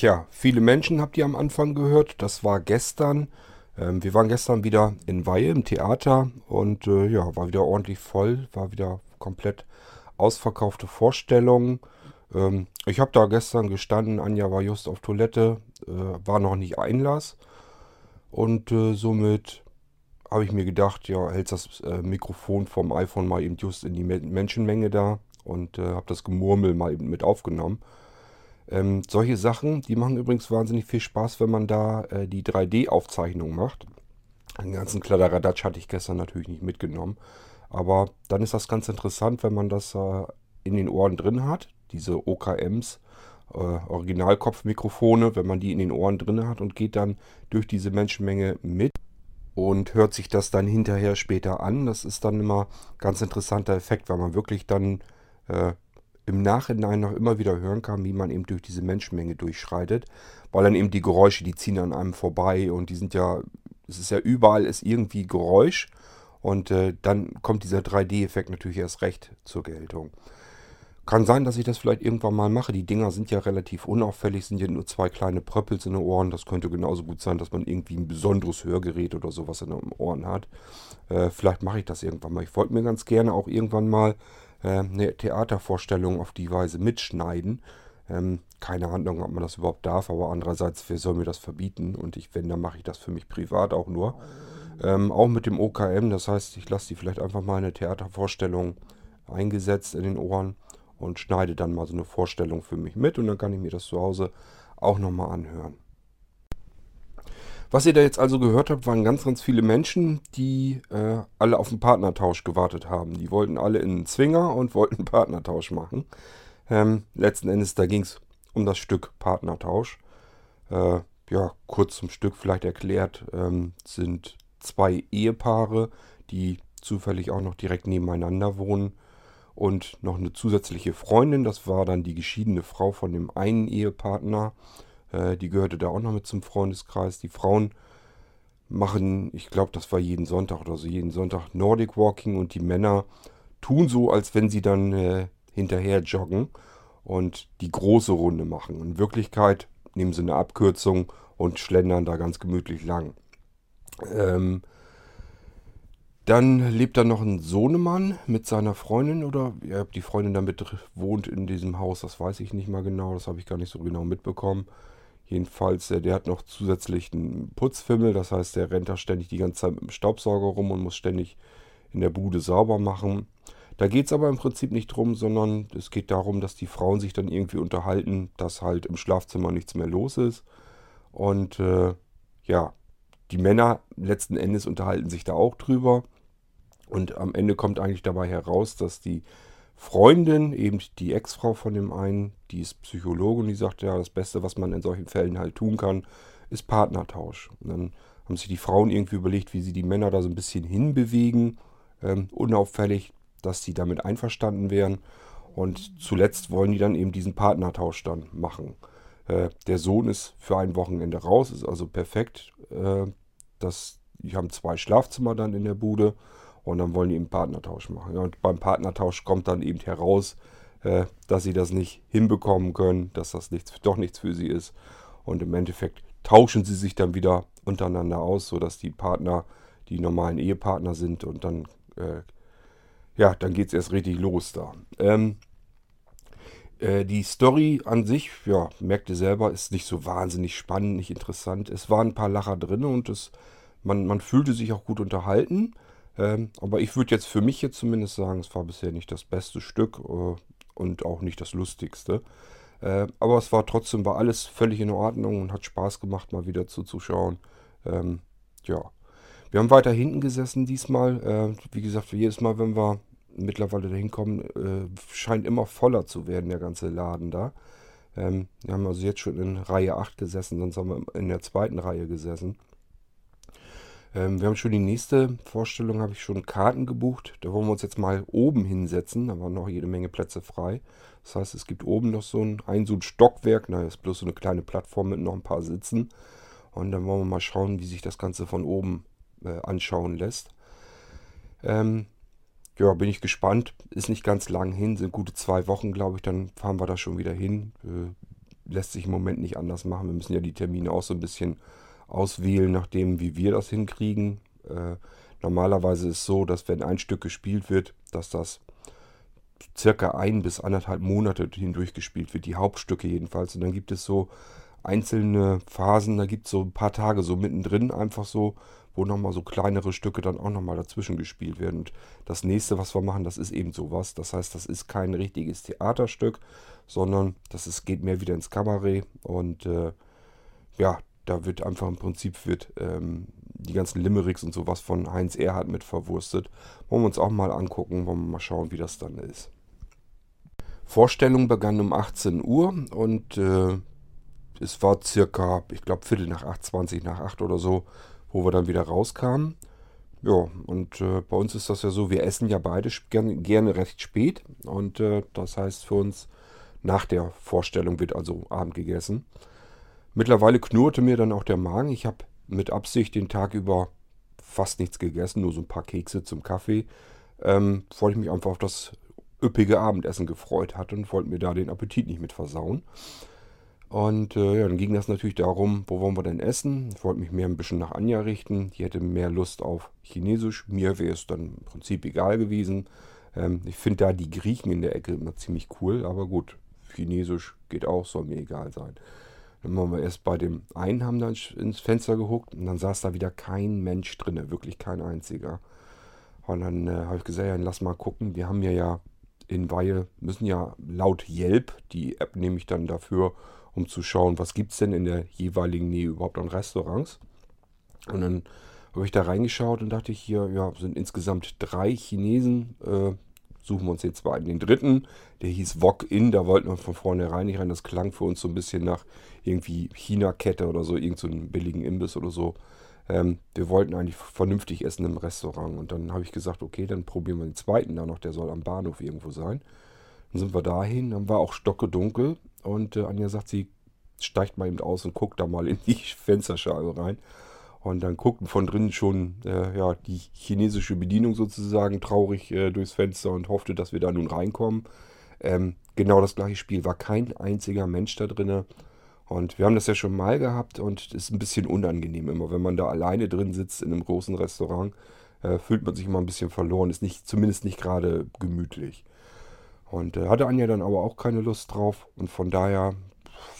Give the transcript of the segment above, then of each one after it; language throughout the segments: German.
Tja, viele Menschen habt ihr am Anfang gehört. Das war gestern. Ähm, wir waren gestern wieder in Weihe im Theater und äh, ja, war wieder ordentlich voll, war wieder komplett ausverkaufte Vorstellung. Ähm, ich habe da gestern gestanden, Anja war just auf Toilette, äh, war noch nicht Einlass und äh, somit habe ich mir gedacht, ja, hältst das äh, Mikrofon vom iPhone mal eben just in die Menschenmenge da und äh, habe das Gemurmel mal eben mit aufgenommen. Ähm, solche Sachen, die machen übrigens wahnsinnig viel Spaß, wenn man da äh, die 3D-Aufzeichnung macht. Den ganzen Kladderadatsch hatte ich gestern natürlich nicht mitgenommen. Aber dann ist das ganz interessant, wenn man das äh, in den Ohren drin hat. Diese OKMs, äh, Originalkopfmikrofone, wenn man die in den Ohren drin hat und geht dann durch diese Menschenmenge mit und hört sich das dann hinterher später an. Das ist dann immer ganz interessanter Effekt, weil man wirklich dann äh, im Nachhinein noch immer wieder hören kann, wie man eben durch diese Menschenmenge durchschreitet, weil dann eben die Geräusche, die ziehen an einem vorbei und die sind ja, es ist ja überall ist irgendwie Geräusch und äh, dann kommt dieser 3D-Effekt natürlich erst recht zur Geltung. Kann sein, dass ich das vielleicht irgendwann mal mache. Die Dinger sind ja relativ unauffällig, sind ja nur zwei kleine Pröppels in den Ohren. Das könnte genauso gut sein, dass man irgendwie ein besonderes Hörgerät oder sowas in den Ohren hat. Äh, vielleicht mache ich das irgendwann mal. Ich wollte mir ganz gerne auch irgendwann mal eine Theatervorstellung auf die Weise mitschneiden. Ähm, keine Ahnung, ob man das überhaupt darf, aber andererseits, wer soll mir das verbieten? Und ich, wenn, dann mache ich das für mich privat auch nur. Ähm, auch mit dem OKM, das heißt, ich lasse die vielleicht einfach mal eine Theatervorstellung eingesetzt in den Ohren und schneide dann mal so eine Vorstellung für mich mit und dann kann ich mir das zu Hause auch nochmal anhören. Was ihr da jetzt also gehört habt, waren ganz, ganz viele Menschen, die äh, alle auf einen Partnertausch gewartet haben. Die wollten alle in einen Zwinger und wollten einen Partnertausch machen. Ähm, letzten Endes, da ging es um das Stück Partnertausch. Äh, ja, kurz zum Stück vielleicht erklärt, ähm, sind zwei Ehepaare, die zufällig auch noch direkt nebeneinander wohnen und noch eine zusätzliche Freundin. Das war dann die geschiedene Frau von dem einen Ehepartner. Äh, die gehörte da auch noch mit zum Freundeskreis. Die Frauen machen, ich glaube, das war jeden Sonntag oder so, jeden Sonntag Nordic Walking und die Männer tun so, als wenn sie dann äh, hinterher joggen und die große Runde machen. In Wirklichkeit nehmen sie eine Abkürzung und schlendern da ganz gemütlich lang. Ähm, dann lebt da noch ein Sohnemann mit seiner Freundin oder ja, die Freundin damit wohnt in diesem Haus, das weiß ich nicht mal genau, das habe ich gar nicht so genau mitbekommen. Jedenfalls, der, der hat noch zusätzlich einen Putzfimmel, das heißt, der rennt da ständig die ganze Zeit mit dem Staubsauger rum und muss ständig in der Bude sauber machen. Da geht es aber im Prinzip nicht drum, sondern es geht darum, dass die Frauen sich dann irgendwie unterhalten, dass halt im Schlafzimmer nichts mehr los ist. Und äh, ja, die Männer letzten Endes unterhalten sich da auch drüber. Und am Ende kommt eigentlich dabei heraus, dass die Freundin, eben die Ex-Frau von dem einen, die ist Psychologin, die sagt, ja, das Beste, was man in solchen Fällen halt tun kann, ist Partnertausch. Und dann haben sich die Frauen irgendwie überlegt, wie sie die Männer da so ein bisschen hinbewegen, ähm, unauffällig, dass sie damit einverstanden wären. Und zuletzt wollen die dann eben diesen Partnertausch dann machen. Äh, der Sohn ist für ein Wochenende raus, ist also perfekt. Äh, das, die haben zwei Schlafzimmer dann in der Bude und dann wollen die eben Partnertausch machen. Und beim Partnertausch kommt dann eben heraus, äh, dass sie das nicht hinbekommen können, dass das nichts, doch nichts für sie ist. Und im Endeffekt tauschen sie sich dann wieder untereinander aus, sodass die Partner die normalen Ehepartner sind und dann, äh, ja, dann geht es erst richtig los da. Ähm, äh, die Story an sich, ja, merkt ihr selber, ist nicht so wahnsinnig spannend, nicht interessant. Es waren ein paar Lacher drin und es, man, man fühlte sich auch gut unterhalten. Ähm, aber ich würde jetzt für mich jetzt zumindest sagen, es war bisher nicht das beste Stück äh, und auch nicht das lustigste. Äh, aber es war trotzdem, war alles völlig in Ordnung und hat Spaß gemacht, mal wieder zuzuschauen. Ähm, ja. Wir haben weiter hinten gesessen diesmal. Äh, wie gesagt, jedes Mal, wenn wir mittlerweile dahin kommen, äh, scheint immer voller zu werden, der ganze Laden da. Ähm, wir haben also jetzt schon in Reihe 8 gesessen, sonst haben wir in der zweiten Reihe gesessen. Ähm, wir haben schon die nächste Vorstellung, habe ich schon Karten gebucht. Da wollen wir uns jetzt mal oben hinsetzen. Da waren noch jede Menge Plätze frei. Das heißt, es gibt oben noch so ein, ein, so ein Stockwerk. Na, ist bloß so eine kleine Plattform mit noch ein paar Sitzen. Und dann wollen wir mal schauen, wie sich das Ganze von oben äh, anschauen lässt. Ähm, ja, bin ich gespannt. Ist nicht ganz lang hin, sind gute zwei Wochen, glaube ich. Dann fahren wir da schon wieder hin. Äh, lässt sich im Moment nicht anders machen. Wir müssen ja die Termine auch so ein bisschen auswählen, nachdem wie wir das hinkriegen. Äh, normalerweise ist es so, dass wenn ein Stück gespielt wird, dass das circa ein bis anderthalb Monate hindurch gespielt wird, die Hauptstücke jedenfalls. Und dann gibt es so einzelne Phasen, da gibt es so ein paar Tage so mittendrin einfach so, wo nochmal so kleinere Stücke dann auch nochmal dazwischen gespielt werden. Und das nächste, was wir machen, das ist eben sowas. Das heißt, das ist kein richtiges Theaterstück, sondern das ist, geht mehr wieder ins Kabarett. Und äh, ja, da wird einfach im Prinzip wird ähm, die ganzen Limericks und sowas von Heinz Erhardt mit verwurstet. Wollen wir uns auch mal angucken, wollen wir mal schauen, wie das dann ist. Vorstellung begann um 18 Uhr und äh, es war circa, ich glaube, Viertel nach 8, 20 nach 8 oder so, wo wir dann wieder rauskamen. Ja, und äh, bei uns ist das ja so, wir essen ja beide gern, gerne recht spät. Und äh, das heißt für uns, nach der Vorstellung wird also Abend gegessen. Mittlerweile knurrte mir dann auch der Magen. Ich habe mit Absicht den Tag über fast nichts gegessen, nur so ein paar Kekse zum Kaffee, ähm, weil ich mich einfach auf das üppige Abendessen gefreut hatte und wollte mir da den Appetit nicht mit versauen. Und äh, dann ging das natürlich darum, wo wollen wir denn essen? Ich wollte mich mehr ein bisschen nach Anja richten. Die hätte mehr Lust auf Chinesisch. Mir wäre es dann im Prinzip egal gewesen. Ähm, ich finde da die Griechen in der Ecke immer ziemlich cool, aber gut, Chinesisch geht auch, soll mir egal sein. Dann waren wir erst bei dem einen, haben dann ins Fenster geguckt und dann saß da wieder kein Mensch drin, wirklich kein einziger. Und dann äh, habe ich gesagt, ja, lass mal gucken. Wir haben ja ja in Weihe, müssen ja laut Yelp, die App nehme ich dann dafür, um zu schauen, was gibt es denn in der jeweiligen Nähe überhaupt an Restaurants. Und dann habe ich da reingeschaut und dachte ich hier, ja, sind insgesamt drei Chinesen. Äh, suchen wir uns den zweiten. Den dritten, der hieß Wok In, da wollten wir von vornherein nicht rein. Das klang für uns so ein bisschen nach irgendwie China-Kette oder so, irgend so billigen Imbiss oder so. Ähm, wir wollten eigentlich vernünftig essen im Restaurant. Und dann habe ich gesagt, okay, dann probieren wir den zweiten da noch, der soll am Bahnhof irgendwo sein. Dann sind wir dahin, dann war auch stocke dunkel und äh, Anja sagt, sie steigt mal eben aus und guckt da mal in die Fensterscheibe rein. Und dann guckten von drinnen schon äh, ja, die chinesische Bedienung sozusagen traurig äh, durchs Fenster und hoffte, dass wir da nun reinkommen. Ähm, genau das gleiche Spiel, war kein einziger Mensch da drin. Und wir haben das ja schon mal gehabt und es ist ein bisschen unangenehm immer, wenn man da alleine drin sitzt in einem großen Restaurant, äh, fühlt man sich immer ein bisschen verloren, ist nicht, zumindest nicht gerade gemütlich. Und äh, hatte Anja dann aber auch keine Lust drauf und von daher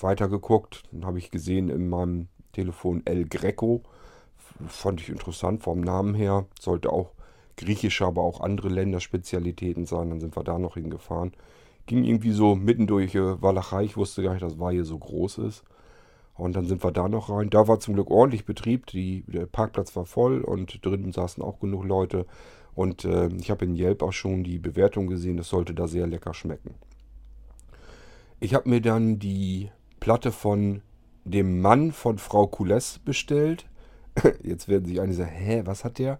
weitergeguckt. Dann habe ich gesehen in meinem Telefon El Greco. Fand ich interessant vom Namen her. Sollte auch griechische, aber auch andere Länderspezialitäten sein. Dann sind wir da noch hingefahren. Ging irgendwie so mitten durch äh, Walachei. Ich wusste gar nicht, dass Weihe so groß ist. Und dann sind wir da noch rein. Da war zum Glück ordentlich Betrieb. Die, der Parkplatz war voll und drinnen saßen auch genug Leute. Und äh, ich habe in Yelp auch schon die Bewertung gesehen, es sollte da sehr lecker schmecken. Ich habe mir dann die Platte von dem Mann von Frau Coules bestellt. Jetzt werden sich einige sagen, hä, was hat der?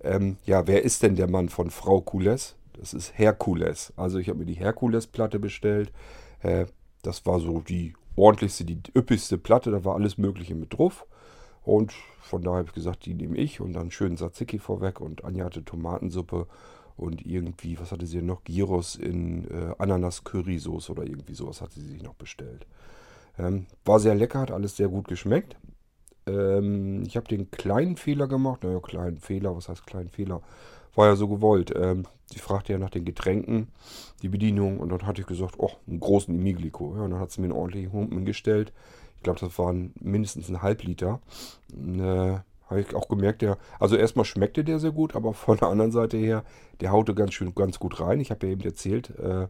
Ähm, ja, wer ist denn der Mann von Frau Coules? Das ist Herkules. Also ich habe mir die Herkules-Platte bestellt. Äh, das war so die ordentlichste, die üppigste Platte. Da war alles Mögliche mit drauf. Und von daher habe ich gesagt, die nehme ich und dann schön Tzatziki vorweg und Anja hatte Tomatensuppe und irgendwie, was hatte sie noch? Gyros in äh, Ananas-Currysoße oder irgendwie sowas hat sie sich noch bestellt. Ähm, war sehr lecker, hat alles sehr gut geschmeckt. Ähm, ich habe den kleinen Fehler gemacht. Naja, kleinen Fehler, was heißt kleinen Fehler? War ja so gewollt. Ähm, sie fragte ja nach den Getränken, die Bedienung, und dann hatte ich gesagt, oh, einen großen Imiglico. Ja, und dann hat sie mir einen ordentlichen Humpen gestellt glaube, das waren mindestens ein Halbliter. Äh, habe ich auch gemerkt, der, also erstmal schmeckte der sehr gut, aber von der anderen Seite her, der haute ganz schön, ganz gut rein. Ich habe ja eben erzählt, äh,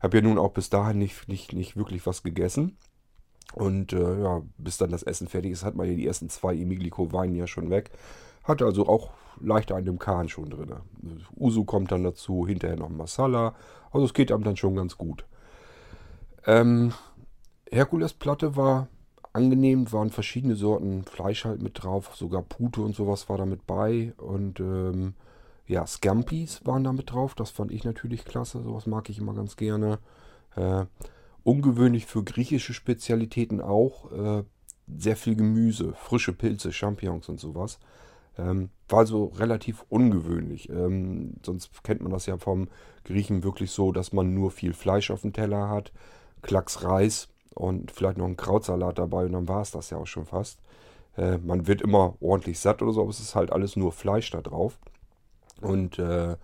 habe ja nun auch bis dahin nicht, nicht, nicht wirklich was gegessen. Und äh, ja, bis dann das Essen fertig ist, hat man ja die ersten zwei Imiglico Wein ja schon weg. Hat also auch leicht einen im Kahn schon drin. Usu kommt dann dazu, hinterher noch Masala. Also es geht einem dann schon ganz gut. Ähm, Herkulesplatte war angenehm, waren verschiedene Sorten Fleisch halt mit drauf, sogar Pute und sowas war da mit bei und ähm, ja, Scampis waren da mit drauf, das fand ich natürlich klasse, sowas mag ich immer ganz gerne. Äh, ungewöhnlich für griechische Spezialitäten auch, äh, sehr viel Gemüse, frische Pilze, Champignons und sowas. Ähm, war so relativ ungewöhnlich. Ähm, sonst kennt man das ja vom Griechen wirklich so, dass man nur viel Fleisch auf dem Teller hat, Klacks Reis und vielleicht noch ein Krautsalat dabei und dann war es das ja auch schon fast. Äh, man wird immer ordentlich satt oder so, aber es ist halt alles nur Fleisch da drauf. Und äh,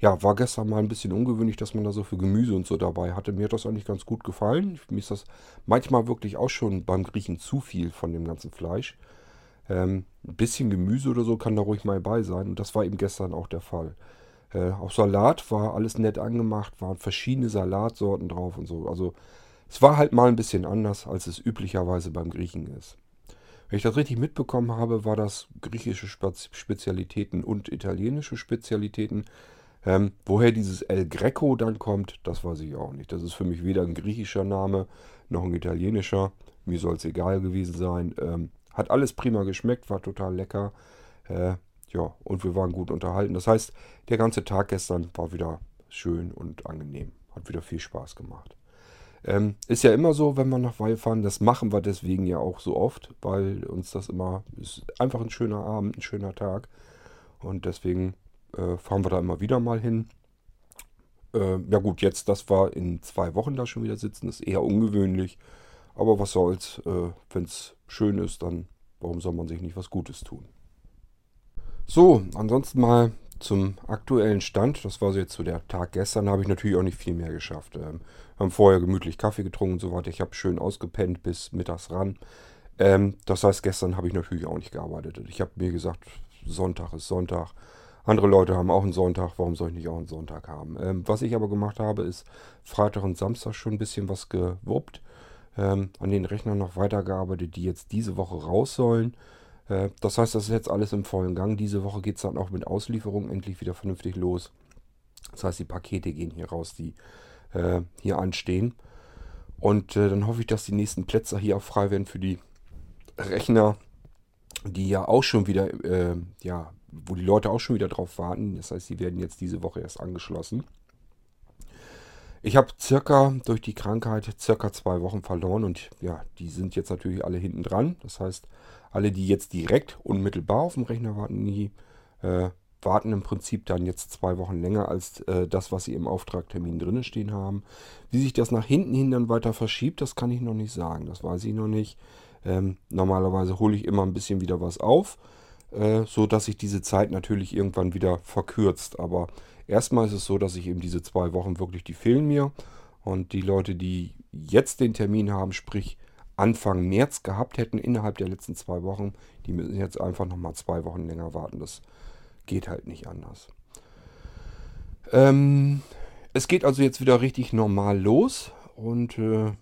ja, war gestern mal ein bisschen ungewöhnlich, dass man da so viel Gemüse und so dabei hatte. Mir hat das eigentlich ganz gut gefallen. Mir ist das manchmal wirklich auch schon beim Griechen zu viel von dem ganzen Fleisch. Ähm, ein bisschen Gemüse oder so kann da ruhig mal bei sein. Und das war eben gestern auch der Fall. Äh, auch Salat war alles nett angemacht, waren verschiedene Salatsorten drauf und so. Also es war halt mal ein bisschen anders, als es üblicherweise beim Griechen ist. Wenn ich das richtig mitbekommen habe, war das griechische Spezialitäten und italienische Spezialitäten. Ähm, woher dieses El Greco dann kommt, das weiß ich auch nicht. Das ist für mich weder ein griechischer Name noch ein italienischer. Mir soll es egal gewesen sein. Ähm, hat alles prima geschmeckt, war total lecker. Äh, ja, und wir waren gut unterhalten. Das heißt, der ganze Tag gestern war wieder schön und angenehm. Hat wieder viel Spaß gemacht. Ähm, ist ja immer so, wenn wir nach Weil fahren, das machen wir deswegen ja auch so oft, weil uns das immer, ist einfach ein schöner Abend, ein schöner Tag. Und deswegen äh, fahren wir da immer wieder mal hin. Äh, ja gut, jetzt, das war in zwei Wochen da schon wieder sitzen, ist eher ungewöhnlich. Aber was soll's, äh, wenn es schön ist, dann warum soll man sich nicht was Gutes tun? So, ansonsten mal zum aktuellen Stand. Das war so jetzt so der Tag gestern, habe ich natürlich auch nicht viel mehr geschafft. Ähm, haben vorher gemütlich Kaffee getrunken und so weiter. Ich habe schön ausgepennt bis mittags ran. Ähm, das heißt, gestern habe ich natürlich auch nicht gearbeitet. Ich habe mir gesagt, Sonntag ist Sonntag. Andere Leute haben auch einen Sonntag, warum soll ich nicht auch einen Sonntag haben? Ähm, was ich aber gemacht habe, ist Freitag und Samstag schon ein bisschen was gewuppt. Ähm, an den Rechnern noch weitergearbeitet, die jetzt diese Woche raus sollen. Äh, das heißt, das ist jetzt alles im vollen Gang. Diese Woche geht es dann auch mit Auslieferung endlich wieder vernünftig los. Das heißt, die Pakete gehen hier raus, die äh, hier anstehen. Und äh, dann hoffe ich, dass die nächsten Plätze hier auch frei werden für die Rechner, die ja auch schon wieder, äh, ja, wo die Leute auch schon wieder drauf warten. Das heißt, die werden jetzt diese Woche erst angeschlossen. Ich habe circa durch die Krankheit circa zwei Wochen verloren und ja, die sind jetzt natürlich alle hinten dran. Das heißt, alle, die jetzt direkt unmittelbar auf dem Rechner warten, die äh, warten im Prinzip dann jetzt zwei Wochen länger als äh, das, was sie im Auftragtermin drin stehen haben. Wie sich das nach hinten hin dann weiter verschiebt, das kann ich noch nicht sagen. Das weiß ich noch nicht. Ähm, normalerweise hole ich immer ein bisschen wieder was auf, äh, so dass sich diese Zeit natürlich irgendwann wieder verkürzt. Aber Erstmal ist es so, dass ich eben diese zwei Wochen wirklich, die fehlen mir. Und die Leute, die jetzt den Termin haben, sprich Anfang März gehabt hätten, innerhalb der letzten zwei Wochen, die müssen jetzt einfach nochmal zwei Wochen länger warten. Das geht halt nicht anders. Ähm, es geht also jetzt wieder richtig normal los. Und äh,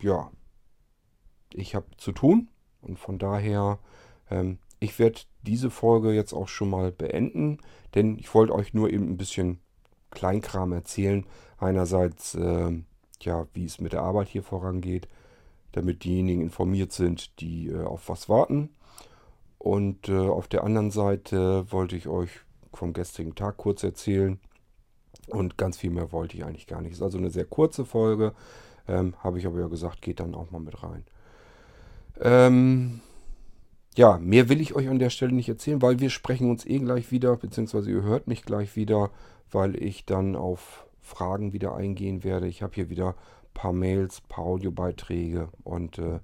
ja, ich habe zu tun. Und von daher ähm, ich werde diese Folge jetzt auch schon mal beenden, denn ich wollte euch nur eben ein bisschen Kleinkram erzählen. Einerseits, äh, ja, wie es mit der Arbeit hier vorangeht, damit diejenigen informiert sind, die äh, auf was warten. Und äh, auf der anderen Seite wollte ich euch vom gestrigen Tag kurz erzählen. Und ganz viel mehr wollte ich eigentlich gar nicht. Ist also eine sehr kurze Folge. Ähm, Habe ich aber ja gesagt, geht dann auch mal mit rein. Ähm, ja, mehr will ich euch an der Stelle nicht erzählen, weil wir sprechen uns eh gleich wieder, beziehungsweise ihr hört mich gleich wieder, weil ich dann auf Fragen wieder eingehen werde. Ich habe hier wieder ein paar Mails, ein paar Audiobeiträge und äh,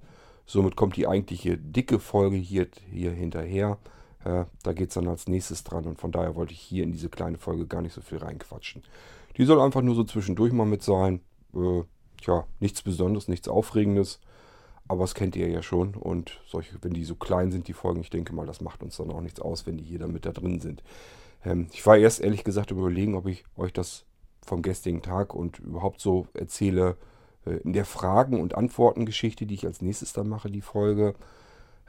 somit kommt die eigentliche dicke Folge hier, hier hinterher. Äh, da geht es dann als nächstes dran und von daher wollte ich hier in diese kleine Folge gar nicht so viel reinquatschen. Die soll einfach nur so zwischendurch mal mit sein. Äh, tja, nichts Besonderes, nichts Aufregendes. Aber das kennt ihr ja schon. Und solche, wenn die so klein sind, die Folgen, ich denke mal, das macht uns dann auch nichts aus, wenn die hier dann mit da drin sind. Ähm, ich war erst ehrlich gesagt überlegen, ob ich euch das vom gestrigen Tag und überhaupt so erzähle äh, in der Fragen- und Antworten-Geschichte, die ich als nächstes dann mache, die Folge.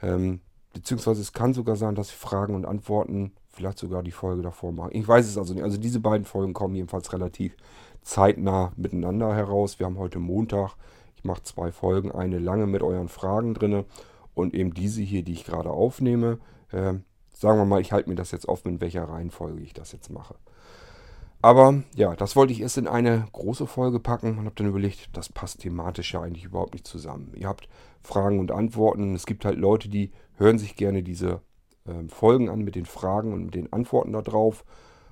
Ähm, beziehungsweise es kann sogar sein, dass ich Fragen und Antworten vielleicht sogar die Folge davor mache. Ich weiß es also nicht. Also diese beiden Folgen kommen jedenfalls relativ zeitnah miteinander heraus. Wir haben heute Montag. Ich mache zwei Folgen, eine lange mit euren Fragen drin und eben diese hier, die ich gerade aufnehme. Äh, sagen wir mal, ich halte mir das jetzt offen, in welcher Reihenfolge ich das jetzt mache. Aber ja, das wollte ich erst in eine große Folge packen und habe dann überlegt, das passt thematisch ja eigentlich überhaupt nicht zusammen. Ihr habt Fragen und Antworten. Es gibt halt Leute, die hören sich gerne diese äh, Folgen an mit den Fragen und mit den Antworten darauf.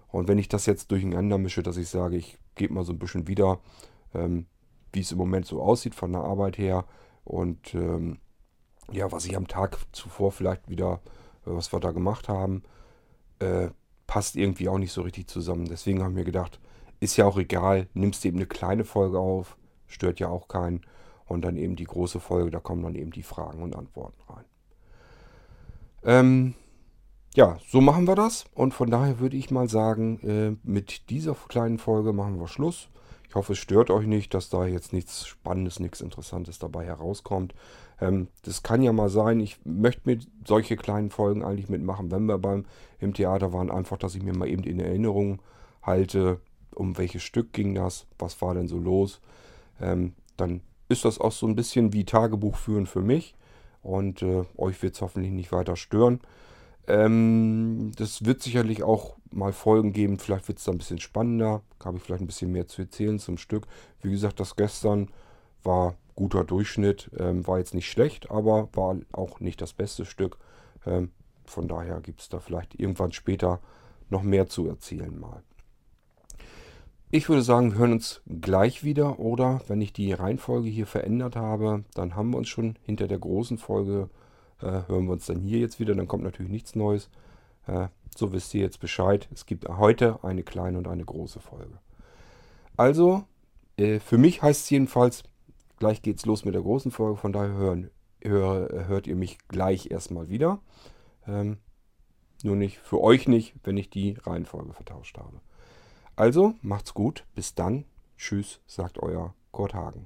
Und wenn ich das jetzt durcheinander mische, dass ich sage, ich gebe mal so ein bisschen wieder, ähm, wie es im Moment so aussieht von der Arbeit her und ähm, ja, was ich am Tag zuvor vielleicht wieder, äh, was wir da gemacht haben, äh, passt irgendwie auch nicht so richtig zusammen. Deswegen haben wir gedacht, ist ja auch egal, nimmst eben eine kleine Folge auf, stört ja auch keinen. Und dann eben die große Folge, da kommen dann eben die Fragen und Antworten rein. Ähm, ja, so machen wir das. Und von daher würde ich mal sagen, äh, mit dieser kleinen Folge machen wir Schluss. Ich hoffe, es stört euch nicht, dass da jetzt nichts Spannendes, nichts Interessantes dabei herauskommt. Ähm, das kann ja mal sein, ich möchte mir solche kleinen Folgen eigentlich mitmachen, wenn wir beim im Theater waren, einfach, dass ich mir mal eben in Erinnerung halte, um welches Stück ging das, was war denn so los. Ähm, dann ist das auch so ein bisschen wie Tagebuch führen für mich und äh, euch wird es hoffentlich nicht weiter stören. Ähm, das wird sicherlich auch mal Folgen geben. Vielleicht wird es da ein bisschen spannender. Habe ich vielleicht ein bisschen mehr zu erzählen zum Stück. Wie gesagt, das gestern war guter Durchschnitt. Ähm, war jetzt nicht schlecht, aber war auch nicht das beste Stück. Ähm, von daher gibt es da vielleicht irgendwann später noch mehr zu erzählen mal. Ich würde sagen, wir hören uns gleich wieder oder wenn ich die Reihenfolge hier verändert habe, dann haben wir uns schon hinter der großen Folge äh, hören wir uns dann hier jetzt wieder. Dann kommt natürlich nichts Neues. Äh, so wisst ihr jetzt Bescheid. Es gibt heute eine kleine und eine große Folge. Also, äh, für mich heißt es jedenfalls, gleich geht's los mit der großen Folge. Von daher hören, hör, hört ihr mich gleich erstmal wieder. Ähm, nur nicht für euch nicht, wenn ich die Reihenfolge vertauscht habe. Also, macht's gut. Bis dann. Tschüss, sagt euer Kurt Hagen.